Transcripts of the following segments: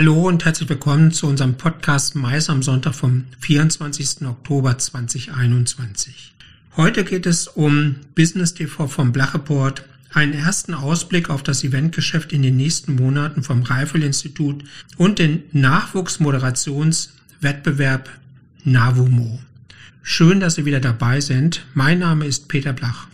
Hallo und herzlich willkommen zu unserem Podcast Mais am Sonntag vom 24. Oktober 2021. Heute geht es um Business TV vom Blacheport, einen ersten Ausblick auf das Eventgeschäft in den nächsten Monaten vom Reifel-Institut und den Nachwuchsmoderationswettbewerb NAVUMO. Schön, dass Sie wieder dabei sind. Mein Name ist Peter Blach.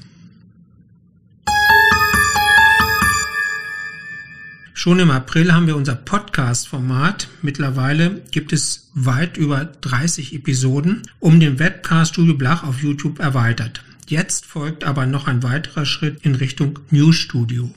Schon im April haben wir unser Podcast-Format. Mittlerweile gibt es weit über 30 Episoden um den Webcast Studio Blach auf YouTube erweitert. Jetzt folgt aber noch ein weiterer Schritt in Richtung News Studio.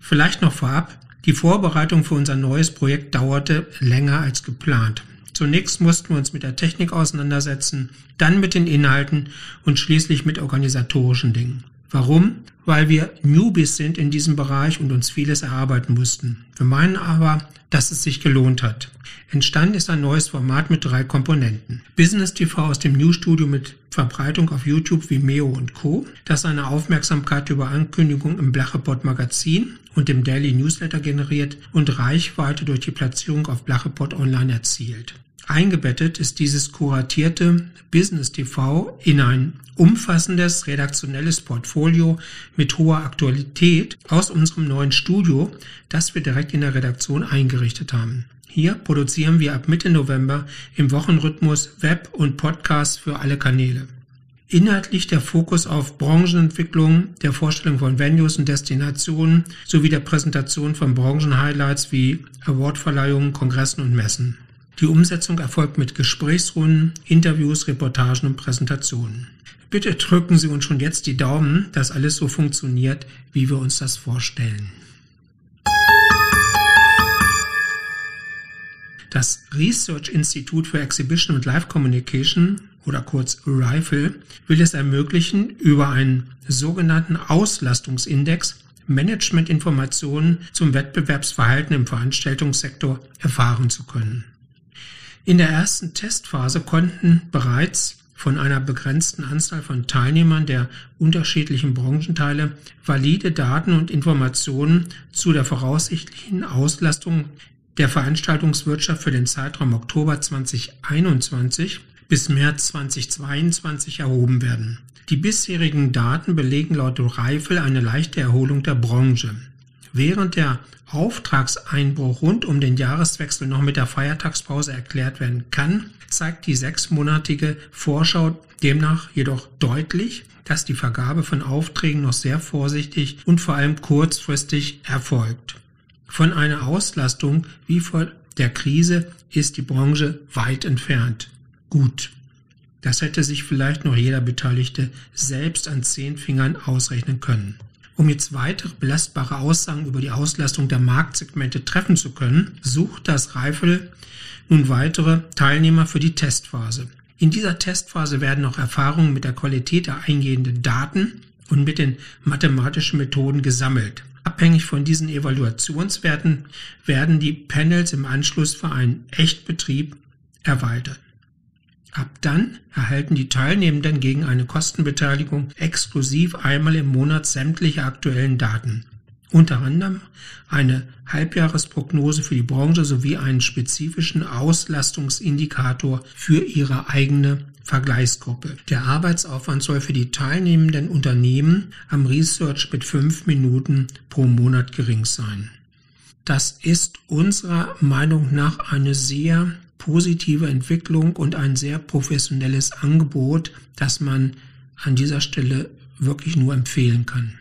Vielleicht noch vorab, die Vorbereitung für unser neues Projekt dauerte länger als geplant. Zunächst mussten wir uns mit der Technik auseinandersetzen, dann mit den Inhalten und schließlich mit organisatorischen Dingen. Warum? Weil wir Newbies sind in diesem Bereich und uns vieles erarbeiten mussten. Wir meinen aber, dass es sich gelohnt hat. Entstanden ist ein neues Format mit drei Komponenten. Business TV aus dem Newsstudio mit Verbreitung auf YouTube, Vimeo und Co., das seine Aufmerksamkeit über Ankündigungen im Blachepot Magazin und dem Daily Newsletter generiert und Reichweite durch die Platzierung auf Blachepot Online erzielt. Eingebettet ist dieses kuratierte Business TV in ein umfassendes redaktionelles Portfolio mit hoher Aktualität aus unserem neuen Studio, das wir direkt in der Redaktion eingerichtet haben. Hier produzieren wir ab Mitte November im Wochenrhythmus Web und Podcasts für alle Kanäle. Inhaltlich der Fokus auf Branchenentwicklung, der Vorstellung von Venues und Destinationen sowie der Präsentation von Branchenhighlights wie Awardverleihungen, Kongressen und Messen. Die Umsetzung erfolgt mit Gesprächsrunden, Interviews, Reportagen und Präsentationen. Bitte drücken Sie uns schon jetzt die Daumen, dass alles so funktioniert, wie wir uns das vorstellen. Das Research Institute for Exhibition and Live Communication oder kurz RIFLE will es ermöglichen, über einen sogenannten Auslastungsindex Managementinformationen zum Wettbewerbsverhalten im Veranstaltungssektor erfahren zu können. In der ersten Testphase konnten bereits von einer begrenzten Anzahl von Teilnehmern der unterschiedlichen Branchenteile valide Daten und Informationen zu der voraussichtlichen Auslastung der Veranstaltungswirtschaft für den Zeitraum Oktober 2021 bis März 2022 erhoben werden. Die bisherigen Daten belegen laut Reifel eine leichte Erholung der Branche. Während der Auftragseinbruch rund um den Jahreswechsel noch mit der Feiertagspause erklärt werden kann, zeigt die sechsmonatige Vorschau demnach jedoch deutlich, dass die Vergabe von Aufträgen noch sehr vorsichtig und vor allem kurzfristig erfolgt. Von einer Auslastung wie vor der Krise ist die Branche weit entfernt. Gut. Das hätte sich vielleicht noch jeder Beteiligte selbst an zehn Fingern ausrechnen können. Um jetzt weitere belastbare Aussagen über die Auslastung der Marktsegmente treffen zu können, sucht das Reifel nun weitere Teilnehmer für die Testphase. In dieser Testphase werden auch Erfahrungen mit der Qualität der eingehenden Daten und mit den mathematischen Methoden gesammelt. Abhängig von diesen Evaluationswerten werden die Panels im Anschluss für einen Echtbetrieb erweitert. Ab dann erhalten die Teilnehmenden gegen eine Kostenbeteiligung exklusiv einmal im Monat sämtliche aktuellen Daten. Unter anderem eine Halbjahresprognose für die Branche sowie einen spezifischen Auslastungsindikator für ihre eigene Vergleichsgruppe. Der Arbeitsaufwand soll für die teilnehmenden Unternehmen am Research mit fünf Minuten pro Monat gering sein. Das ist unserer Meinung nach eine sehr positive Entwicklung und ein sehr professionelles Angebot, das man an dieser Stelle wirklich nur empfehlen kann.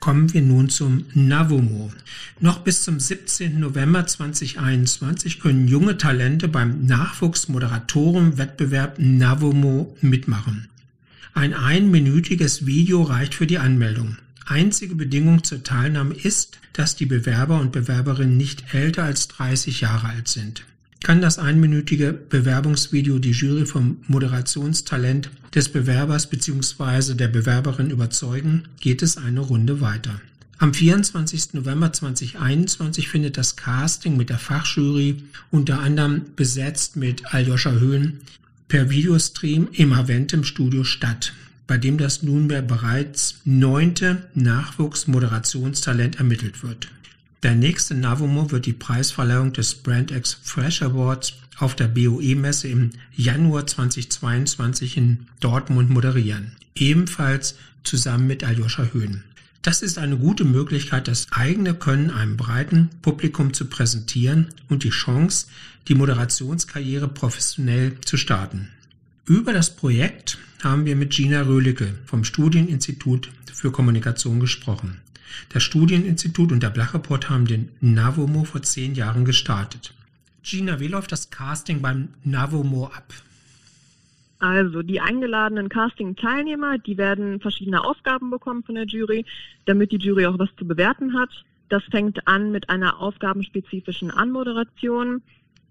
Kommen wir nun zum Navomo. Noch bis zum 17. November 2021 können junge Talente beim Nachwuchsmoderatorenwettbewerb Navomo mitmachen. Ein einminütiges Video reicht für die Anmeldung. Einzige Bedingung zur Teilnahme ist, dass die Bewerber und Bewerberinnen nicht älter als 30 Jahre alt sind. Kann das einminütige Bewerbungsvideo die Jury vom Moderationstalent des Bewerbers bzw. der Bewerberin überzeugen, geht es eine Runde weiter. Am 24. November 2021 findet das Casting mit der Fachjury unter anderem besetzt mit Aljoscha Höhn per Videostream im Aventim Studio statt. Bei dem das nunmehr bereits neunte Nachwuchsmoderationstalent ermittelt wird. Der nächste Navomo wird die Preisverleihung des BrandX Fresh Awards auf der BOE-Messe im Januar 2022 in Dortmund moderieren. Ebenfalls zusammen mit Aljoscha Höhn. Das ist eine gute Möglichkeit, das eigene Können einem breiten Publikum zu präsentieren und die Chance, die Moderationskarriere professionell zu starten. Über das Projekt haben wir mit Gina Röhlicke vom Studieninstitut für Kommunikation gesprochen. Das Studieninstitut und der Blachreport haben den Navomo vor zehn Jahren gestartet. Gina, wie läuft das Casting beim Navomo ab? Also die eingeladenen Casting-Teilnehmer, die werden verschiedene Aufgaben bekommen von der Jury, damit die Jury auch was zu bewerten hat. Das fängt an mit einer aufgabenspezifischen Anmoderation,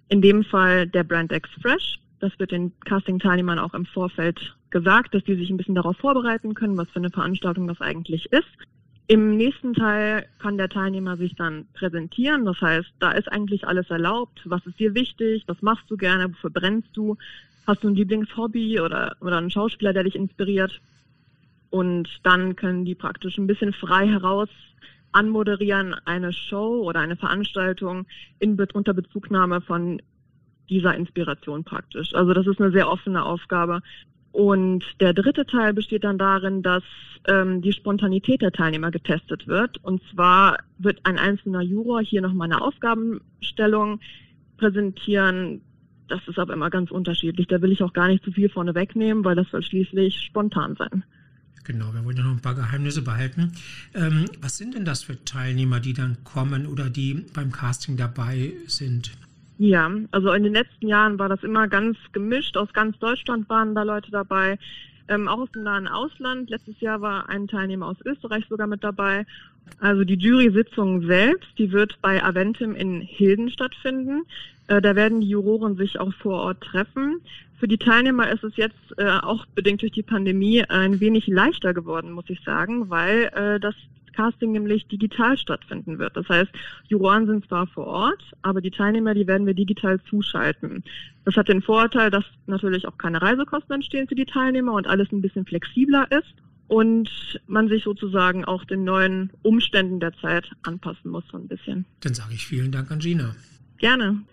in dem Fall der Brand X Fresh. Das wird den Casting-Teilnehmern auch im Vorfeld gesagt, dass die sich ein bisschen darauf vorbereiten können, was für eine Veranstaltung das eigentlich ist. Im nächsten Teil kann der Teilnehmer sich dann präsentieren. Das heißt, da ist eigentlich alles erlaubt. Was ist dir wichtig? Was machst du gerne? Wofür brennst du? Hast du ein Lieblingshobby oder, oder einen Schauspieler, der dich inspiriert? Und dann können die praktisch ein bisschen frei heraus anmoderieren eine Show oder eine Veranstaltung in, unter Bezugnahme von dieser Inspiration praktisch. Also das ist eine sehr offene Aufgabe. Und der dritte Teil besteht dann darin, dass ähm, die Spontanität der Teilnehmer getestet wird. Und zwar wird ein einzelner Juror hier nochmal eine Aufgabenstellung präsentieren. Das ist aber immer ganz unterschiedlich. Da will ich auch gar nicht zu viel vorne wegnehmen, weil das soll schließlich spontan sein. Genau, wir wollen ja noch ein paar Geheimnisse behalten. Ähm, was sind denn das für Teilnehmer, die dann kommen oder die beim Casting dabei sind? Ja, also in den letzten Jahren war das immer ganz gemischt. Aus ganz Deutschland waren da Leute dabei, ähm, auch aus dem nahen Ausland. Letztes Jahr war ein Teilnehmer aus Österreich sogar mit dabei. Also die Jury-Sitzung selbst, die wird bei Aventim in Hilden stattfinden. Äh, da werden die Juroren sich auch vor Ort treffen. Für die Teilnehmer ist es jetzt äh, auch bedingt durch die Pandemie ein wenig leichter geworden, muss ich sagen, weil äh, das Casting nämlich digital stattfinden wird. Das heißt, Juroren sind zwar vor Ort, aber die Teilnehmer, die werden wir digital zuschalten. Das hat den Vorteil, dass natürlich auch keine Reisekosten entstehen für die Teilnehmer und alles ein bisschen flexibler ist und man sich sozusagen auch den neuen Umständen der Zeit anpassen muss so ein bisschen. Dann sage ich vielen Dank an Gina. Gerne.